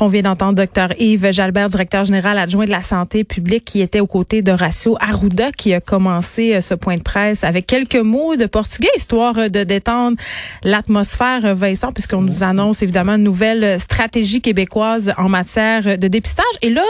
On vient d'entendre Dr Yves Jalbert, directeur général adjoint de la santé publique, qui était aux côtés de Horacio Arruda, qui a commencé euh, ce point de presse avec quelques mots de portugais, histoire euh, de détendre l'atmosphère, euh, Vincent, puisqu'on nous annonce évidemment une nouvelle stratégie québécoise en matière de dépistage. Et là,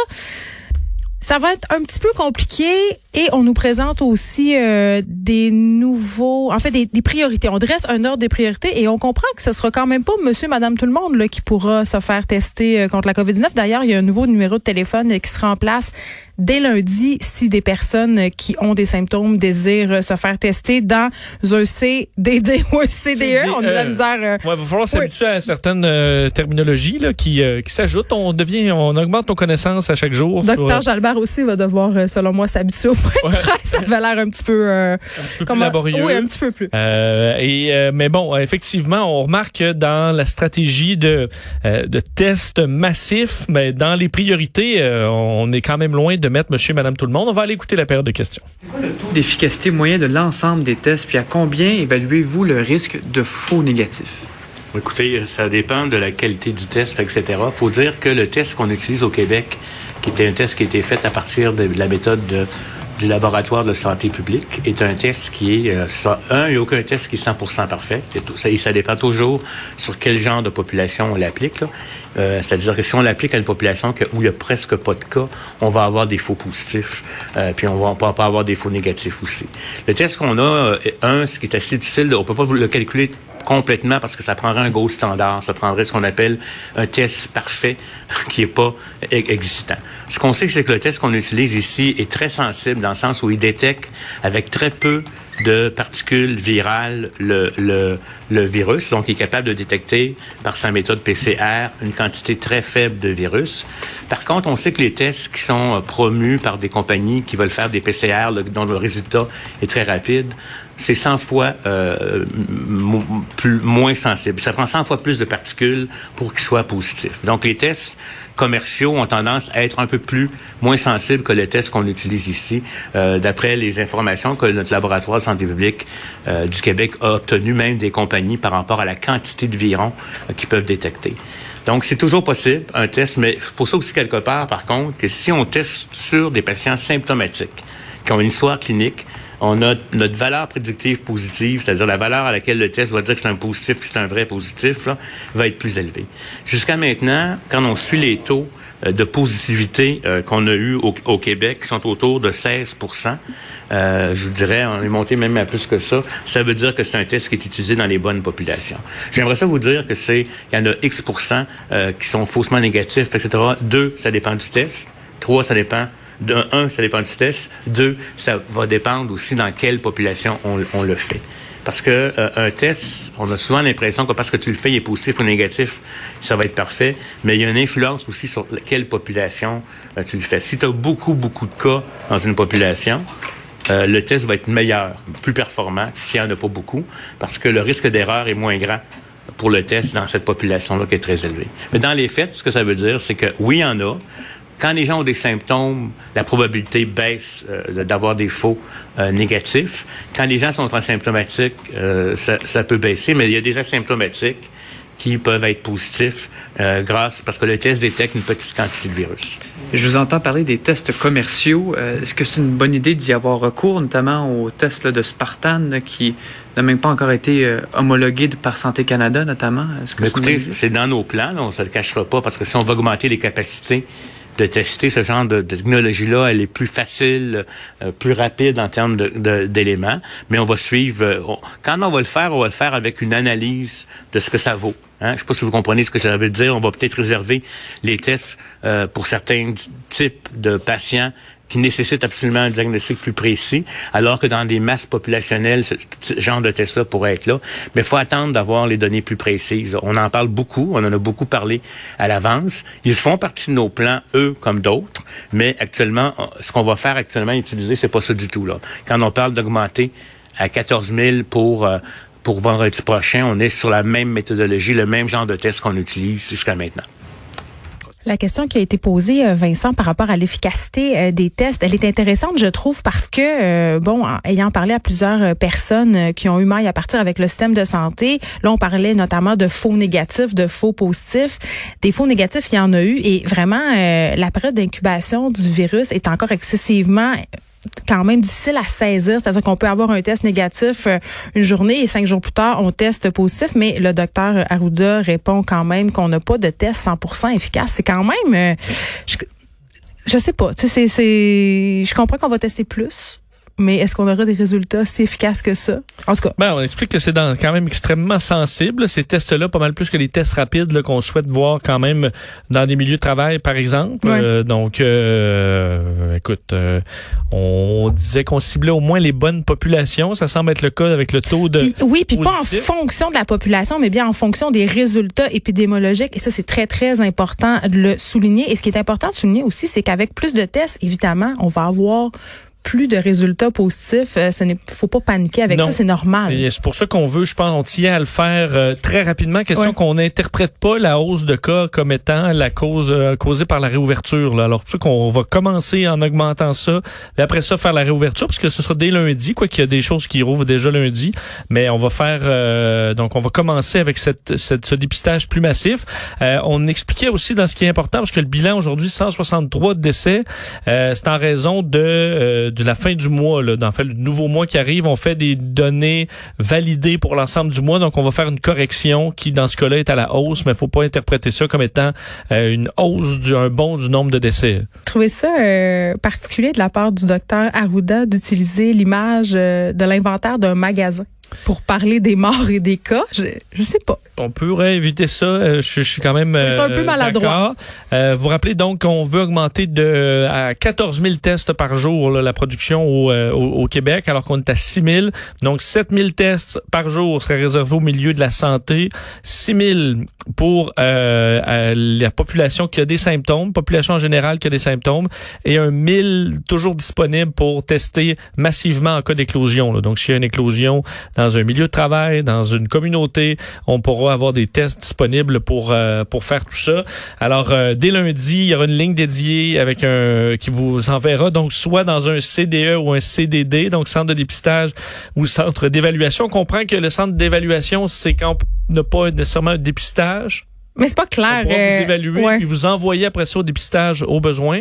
ça va être un petit peu compliqué et on nous présente aussi euh, des nouveaux, en fait des, priorités. On dresse un ordre des priorités et on comprend que ce sera quand même pas Monsieur, Madame, tout le monde là, qui pourra se faire tester euh, contre la COVID-19. D'ailleurs, il y a un nouveau numéro de téléphone qui sera en place dès lundi si des personnes qui ont des symptômes désirent se faire tester dans un CDD ou un CDE. on a de la misère. Euh, ouais, il va falloir s'habituer à certaines euh, terminologies là, qui, euh, qui s'ajoutent. On devient, on augmente nos connaissances à chaque jour. Docteur Jalbert aussi va devoir, selon moi, s'habituer au point de presse. Ça avait l'air un petit peu, un petit peu plus laborieux. Oui, un petit peu plus. et mais bon, effectivement, on remarque que dans la stratégie de de tests massifs, mais dans les priorités, on est quand même loin de mettre monsieur, madame, tout le monde. On va aller écouter la période de questions. C'est quoi le taux d'efficacité moyen de l'ensemble des tests, puis à combien évaluez-vous le risque de faux négatifs? Écoutez, ça dépend de la qualité du test, etc. Il faut dire que le test qu'on utilise au Québec, qui était un test qui a été fait à partir de la méthode de du laboratoire de santé publique est un test qui est, euh, un, il n'y a aucun test qui est 100% parfait. Et ça, dépend toujours sur quel genre de population on l'applique. Euh, c'est-à-dire que si on l'applique à une population où il n'y a presque pas de cas, on va avoir des faux positifs, euh, puis on va pas, pas avoir des faux négatifs aussi. Le test qu'on a, un, ce qui est assez difficile, on peut pas le calculer complètement parce que ça prendrait un gold standard. Ça prendrait ce qu'on appelle un test parfait qui n'est pas e-, existant. Ce qu'on sait, c'est que le test qu'on utilise ici est très sensible dans le sens où il détecte avec très peu de particules virales le, virus. Donc, il est capable de détecter par sa méthode PCR une quantité très faible de virus. Par contre, on sait que les tests qui sont promus par des compagnies qui veulent faire des PCR dont le résultat est très rapide, c'est 100 fois euh, plus, moins sensible. Ça prend 100 fois plus de particules pour qu'ils soient positifs. Donc, les tests commerciaux ont tendance à être un peu plus moins sensibles que les tests qu'on utilise ici, euh, d'après les informations que notre laboratoire de santé publique euh, du Québec a obtenues, même des compagnies, par rapport à la quantité de virons euh, qu'ils peuvent détecter. Donc, c'est toujours possible, un test, mais pour ça aussi quelque part, par contre, que si on teste sur des patients symptomatiques, qui ont une histoire clinique, on a notre valeur prédictive positive, c'est-à-dire la valeur à laquelle le test va dire que c'est un positif, que c'est un vrai positif, là, va être plus élevée. Jusqu'à maintenant, quand on suit les taux euh, de positivité euh, qu'on a eu au, Québec, qui sont autour de 16% euh, je vous dirais, on est monté même à plus que ça. Ça veut dire que c'est un test qui est utilisé dans les bonnes populations. J'aimerais ça vous dire que c'est, il y en a X euh, qui sont faussement négatifs, etc. Deux, ça dépend du test. Trois, ça dépend un, ça dépend du test. Deux, ça va dépendre aussi dans quelle population on, le fait. Parce que euh, un test, on a souvent l'impression que parce que tu le fais, il est positif ou négatif, ça va être parfait. Mais il y a une influence aussi sur quelle population euh, tu le fais. Si tu as beaucoup, beaucoup de cas dans une population, euh, le test va être meilleur, plus performant s'il n'y en a pas beaucoup, parce que le risque d'erreur est moins grand pour le test dans cette population-là qui est très élevé. Mais dans les faits, ce que ça veut dire, c'est que oui, il y en a, quand les gens ont des symptômes, la probabilité baisse euh, d'avoir des faux euh, négatifs. Quand les gens sont asymptomatiques, euh, ça, ça, peut baisser, mais il y a des asymptomatiques qui peuvent être positifs grâce parce que le test détecte une petite quantité de virus. Je vous entends parler des tests commerciaux. Est-ce que c'est une bonne idée d'y avoir recours, notamment au test de Spartan qui n'a même pas encore été homologué par Santé Canada, notamment? Que écoutez, c'est dans nos plans, on ne se le cachera pas, parce que si on va augmenter les capacités de tester ce genre de, technologie-là. Elle est plus facile, euh, plus rapide en termes d'éléments, mais on va suivre. Euh, quand on va le faire, on va le faire avec une analyse de ce que ça vaut. Hein? Je ne sais pas si vous comprenez ce que ça veut dire. On va peut-être réserver les tests euh, pour certains types de patients qui nécessite absolument un diagnostic plus précis, alors que dans des masses populationnelles, ce, genre de test-là pourrait être là. Mais il faut attendre d'avoir les données plus précises. On en parle beaucoup, on en a beaucoup parlé à l'avance. Ils font partie de nos plans, eux comme d'autres, mais actuellement, ce qu'on va faire actuellement, utiliser, c'est pas ça du tout. là. Quand on parle d'augmenter à 14 000 pour... Euh, pour vendredi prochain, on est sur la même méthodologie, le même genre de test qu'on utilise jusqu'à maintenant. La question qui a été posée, euh, Vincent, par rapport à l'efficacité euh, des tests, elle est intéressante, je trouve, parce que, euh, bon, ayant parlé à plusieurs personnes qui ont eu maille à partir avec le système de santé, là, on parlait notamment de faux négatifs, de faux positifs. Des faux négatifs, il y en a eu, et vraiment, la période d'incubation du virus est encore excessivement quand même difficile à saisir. C'est-à-dire qu'on peut avoir un test négatif euh, une journée et cinq jours plus tard, on teste positif, mais le docteur Arruda répond quand même qu'on n'a pas de test 100% efficace. C'est quand même... Euh, je, je sais pas. C'est, c'est, je comprends qu'on va tester plus mais est-ce qu'on aura des résultats si efficaces que ça? En tout cas. Ben, on explique que c'est quand même extrêmement sensible, ces tests-là, pas mal plus que les tests rapides qu'on souhaite voir quand même dans des milieux de travail, par exemple. Euh, donc, euh, écoute, euh, on disait qu'on ciblait au moins les bonnes populations. Ça semble être le cas avec le taux de. oui, puis pas en fonction de la population, mais bien en fonction des résultats épidémiologiques. Et ça, c'est très, très important de le souligner. Et ce qui est important de souligner aussi, c'est qu'avec plus de tests, évidemment, on va avoir plus de résultats positifs, euh, ce n'est faut pas paniquer avec ça, c'est normal. C'est pour ça qu'on veut, je pense, on tient à le faire euh, très rapidement. Question qu'on n'interprète pas la hausse de cas comme étant la cause euh, causée par la réouverture. Là. Alors, tu sais qu'on va commencer en augmentant ça, et après ça faire la réouverture, parce que ce sera dès lundi, quoi qu'il y a des choses qui rouvrent déjà lundi, mais on va faire, donc on va commencer avec cette, cette ce dépistage plus massif. on expliquait aussi dans ce qui est important, parce que le bilan aujourd'hui, 163 décès, c'est en raison de de la fin du mois, là, dans le nouveau mois qui arrive, on fait des données validées pour l'ensemble du mois. Donc, on va faire une correction qui, dans ce cas-là, est à la hausse, mais il faut pas interpréter ça comme étant euh, une hausse du un bond du nombre de décès. Trouvez ça euh, particulier de la part du docteur Arruda d'utiliser l'image euh, de l'inventaire d'un magasin pour parler des morts et des cas. Je, je sais pas. On pourrait éviter ça. Euh, je, suis quand même C'est un peu euh, maladroit. Euh, vous rappelez donc qu'on veut augmenter de à 14 000 tests par jour la production au, au, Québec, alors qu'on est à 6 000. Donc 7 000 tests par jour seraient réservés au milieu de la santé, 6 000 pour la population qui a des symptômes, population en général qui a des symptômes, et un 1000 toujours disponible pour tester massivement en cas d'éclosion. Donc s'il y a une éclosion dans un milieu de travail, dans une communauté, on pourra avoir des tests disponibles pour euh, pour faire tout ça. Alors euh, dès lundi, il y aura une ligne dédiée avec un qui vous enverra donc soit dans un CDE ou un CDD, donc centre de dépistage ou centre d'évaluation. On comprend que le centre d'évaluation, c'est quand n'a pas nécessairement un dépistage. Mais c'est pas clair. On vous évaluer et vous envoyer après ça au dépistage au besoin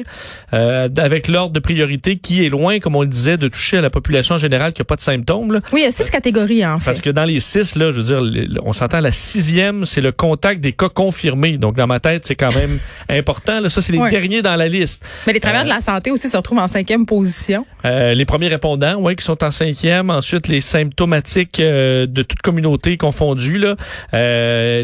euh, avec l'ordre de priorité qui est loin, comme on le disait, de toucher à la population générale qui a pas de symptômes. Là. Oui, il y a six catégories en fait. Parce que dans les six, là, je veux dire, on s'entend la sixième, c'est le contact des cas confirmés. Donc dans ma tête, c'est quand même important. Là, ça, c'est les derniers dans la liste. Mais les travailleurs de la santé aussi se retrouvent en cinquième position. Euh, les premiers répondants, oui, qui sont en cinquième. Ensuite, les symptomatiques euh, de toute communauté confondue, là, euh,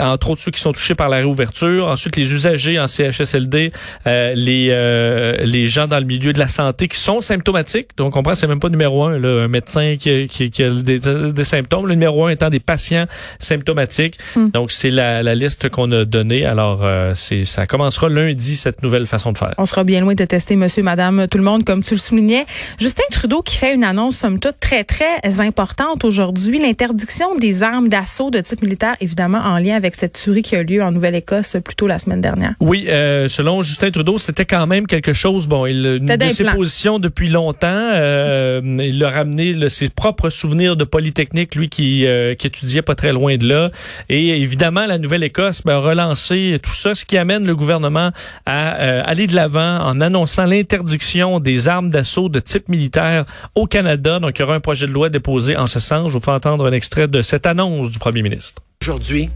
entre autres ceux qui sont touchés par la réouverture. Ensuite, les usagers en CHSLD, euh, les euh, les gens dans le milieu de la santé qui sont symptomatiques. Donc, on comprend, c'est même pas numéro un, là, un médecin qui, qui, qui a des, des, symptômes. Le numéro un étant des patients symptomatiques. Hmm. Donc, c'est la, la liste qu'on a donnée. Alors, euh, c'est ça commencera lundi cette nouvelle façon de faire. On sera bien loin de tester Monsieur, Madame, tout le monde, comme tu le soulignais. Justin Trudeau qui fait une annonce somme toute très très importante aujourd'hui, l'interdiction des armes d'assaut de type militaire, évidemment en lien avec cette tuerie qui a lieu en Nouvelle-Écosse plus tôt la semaine dernière. Oui, euh, selon Justin Trudeau, c'était quand même quelque chose. Bon, il de ses positions depuis longtemps. Euh, il a ramené ses propres souvenirs de Polytechnique, lui qui, euh, qui étudiait pas très loin de là. Et évidemment, la Nouvelle-Écosse ben, a relancé tout ça, ce qui amène le gouvernement à aller de l'avant en annonçant l'interdiction des armes d'assaut de type militaire au Canada. Donc, il y aura un projet de loi déposé en ce sens. Je vous fais entendre un extrait de cette annonce du premier ministre. Aujourd'hui,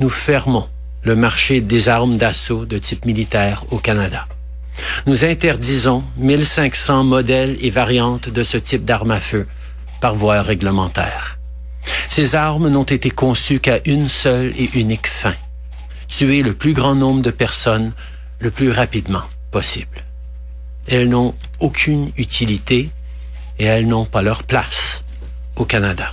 nous fermons le marché des armes d'assaut de type militaire au Canada. Nous interdisons 1500 modèles et variantes de ce type d'armes à feu par voie réglementaire. Ces armes n'ont été conçues qu'à une seule et unique fin, tuer le plus grand nombre de personnes le plus rapidement possible. Elles n'ont aucune utilité et elles n'ont pas leur place au Canada.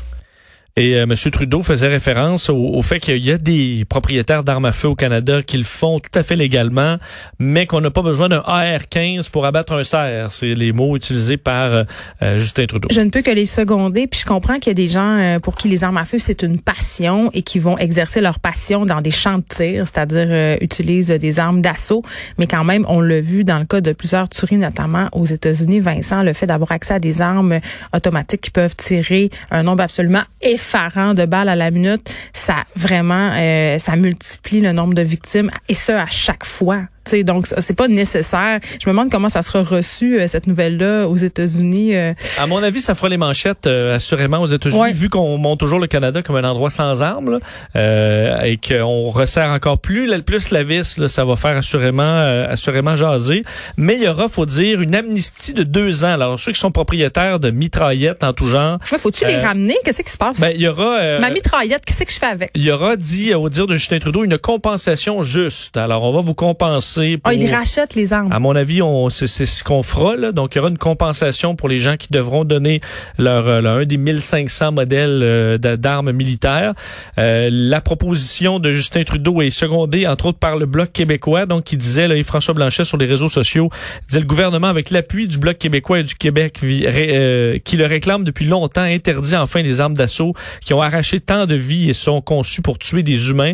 Et euh, M. Trudeau faisait référence au, fait qu'il y a des propriétaires d'armes à feu au Canada qui le font tout à fait légalement, mais qu'on n'a pas besoin d'un AR-15 pour abattre un cerf. C'est les mots utilisés par euh, euh, Justin Trudeau. Je ne peux que les seconder, puis je comprends qu'il y a des gens pour qui les armes à feu, c'est une passion et qui vont exercer leur passion dans des champs de tir, c'est-à-dire utilisent des armes d'assaut. Mais quand même, on l'a vu dans le cas de plusieurs tueries, notamment aux États-Unis, Vincent, le fait d'avoir accès à des armes automatiques qui peuvent tirer un nombre absolument effrayant effarant de balles à la minute, ça vraiment, euh, ça multiplie le nombre de victimes et ce à chaque fois donc c'est pas nécessaire. Je me demande comment ça sera reçu euh, cette nouvelle-là aux États-Unis. Euh. À mon avis, ça fera les manchettes euh, assurément aux États-Unis, vu qu'on monte toujours le Canada comme un endroit sans armes et qu'on resserre encore plus, plus la vis. Là, ça va faire assurément, assurément jaser. Mais il y aura, faut dire, une amnistie de deux ans. Alors ceux qui sont propriétaires de mitraillettes en tout genre. faut-tu les ramener? Qu'est-ce qui se passe? Ben il y aura. Ma mitraillette, qu'est-ce que je fais avec? Il y aura dit au dire de Justin Trudeau une compensation juste. Alors on va vous compenser ah, ils rachètent les armes. À mon avis, on, c'est, ce qu'on fera. Là. Donc, il y aura une compensation pour les gens qui devront donner leur, euh, un des 1500 modèles euh, d'armes militaires. Euh, la proposition de Justin Trudeau est secondée, entre autres, par le Bloc québécois, donc qui disait, là, François Blanchet sur les réseaux sociaux, disait le gouvernement, avec l'appui du Bloc québécois et du Québec, qui le réclame depuis longtemps, interdit enfin les armes d'assaut qui ont arraché tant de vies et sont conçues pour tuer des humains,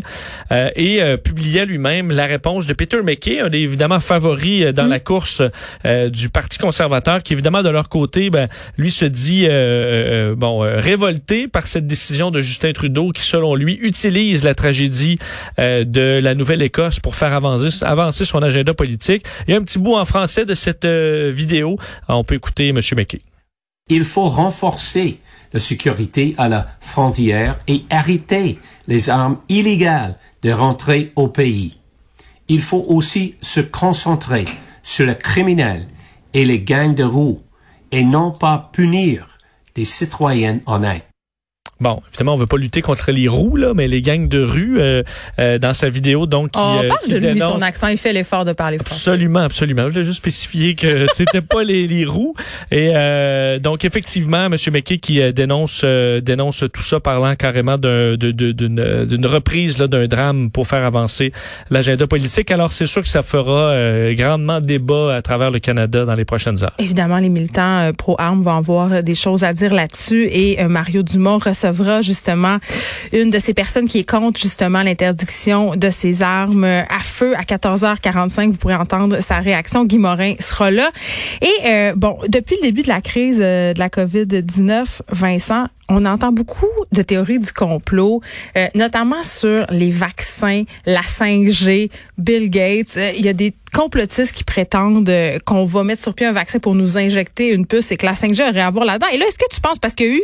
et publiait lui-même la réponse de Peter McKay un des évidemment favoris euh, dans mm. la course euh, du Parti conservateur, qui évidemment de leur côté, ben, lui se dit euh, bon révolté par cette décision de Justin Trudeau, qui selon lui utilise la tragédie de la Nouvelle-Écosse pour faire avancer, avancer son agenda politique. Il y a un petit bout en français de cette vidéo. on peut écouter M. McKay. Il faut renforcer la sécurité à la frontière et arrêter les armes illégales de rentrer au pays il faut aussi se concentrer sur les criminels et les gangs de roues et non pas punir des citoyens honnêtes. Bon, évidemment, on veut pas lutter contre les roues, là, mais les gangs de rue, euh, euh, dans sa vidéo, donc, qui, On euh, parle de lui, son accent, il fait l'effort de parler français. Absolument, absolument. Je voulais juste spécifier que c'était pas les, les, roues. Et donc, effectivement, M. McKay qui dénonce dénonce tout ça, parlant carrément d'une d'une reprise d'un drame pour faire avancer l'agenda politique. Alors, c'est sûr que ça fera grandement débat à travers le Canada dans les prochaines heures. Évidemment, les militants pro-armes vont avoir des choses à dire là-dessus. Et Mario Dumont recevra justement une de ces personnes qui est contre justement l'interdiction de ces armes à feu à 14h45. Vous pourrez entendre sa réaction. Guy Morin sera là. Et euh, bon, depuis le début de la crise euh, de la COVID-19, Vincent, on entend beaucoup de théories du complot, euh, notamment sur les vaccins, la 5G, Bill Gates. il y a des complotistes qui prétendent qu'on va mettre sur pied un vaccin pour nous injecter une puce et que la 5G aurait à voir là-dedans. Et là, est-ce que tu penses, parce qu'il y a eu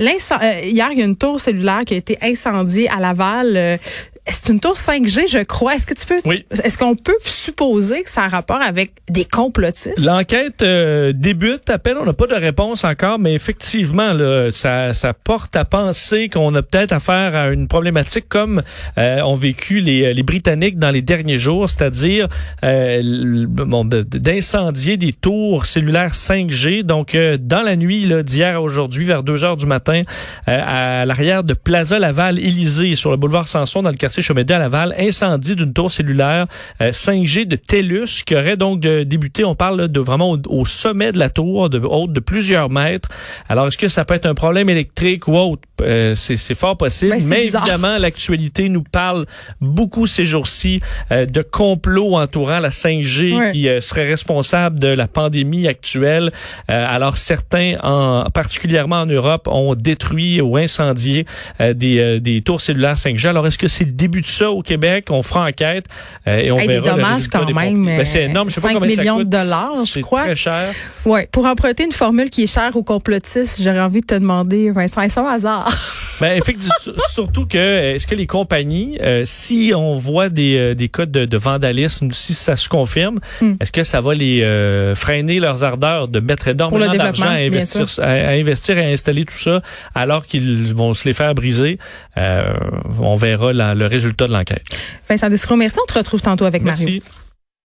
euh, hier, il y a une tour cellulaire qui a été incendiée à Laval. Euh, c'est une tour 5G, je crois. Est-ce que tu peux, oui. est-ce qu'on peut supposer que ça a rapport avec des complotistes? L'enquête euh, débute à peine. On n'a pas de réponse encore, mais effectivement, là, ça, ça porte à penser qu'on a peut-être affaire à une problématique comme euh, ont vécu les, les Britanniques dans les derniers jours, c'est-à-dire euh, bon, d'incendier des tours cellulaires 5G. Donc, euh, dans la nuit d'hier à aujourd'hui, vers 2 heures du matin, à l'arrière de Plaza Laval, Élysée, sur le boulevard Sanson, dans le quartier quartier à Laval, incendie d'une tour cellulaire 5G euh, de TELUS qui aurait donc débuté, on parle de vraiment au, sommet de la tour, de haute de plusieurs mètres. Alors, est-ce que ça peut être un problème électrique ou autre? Euh, c'est fort possible. Ben, mais évidemment, l'actualité nous parle beaucoup ces jours-ci euh, de complots entourant la 5G qui serait responsable de la pandémie actuelle. alors, certains, en, particulièrement en Europe, ont détruit ou incendié des, des tours cellulaires 5G. Alors, est-ce que c'est début de ça au Québec? On fera enquête euh, et on verra. Des dommages quand même. Ben, c'est énorme. Je sais 5 pas combien millions ça coûte. de dollars, je crois. C'est très cher. Ouais. Pour emprunter une formule qui est chère aux complotistes, j'aurais envie de te demander, Vincent, est-ce un hasard? Ben, effectivement, surtout que, est-ce que les compagnies, euh, si on voit des, euh, des cas de, de, vandalisme, si ça se confirme, hmm. est-ce que ça va les euh, freiner leurs ardeurs de mettre énormément d'argent à investir, à, investir et à installer tout ça alors qu'ils vont se les faire briser? on verra la, le résultat de l'enquête. Vincent Descros, merci. On te retrouve tantôt avec merci. Mario.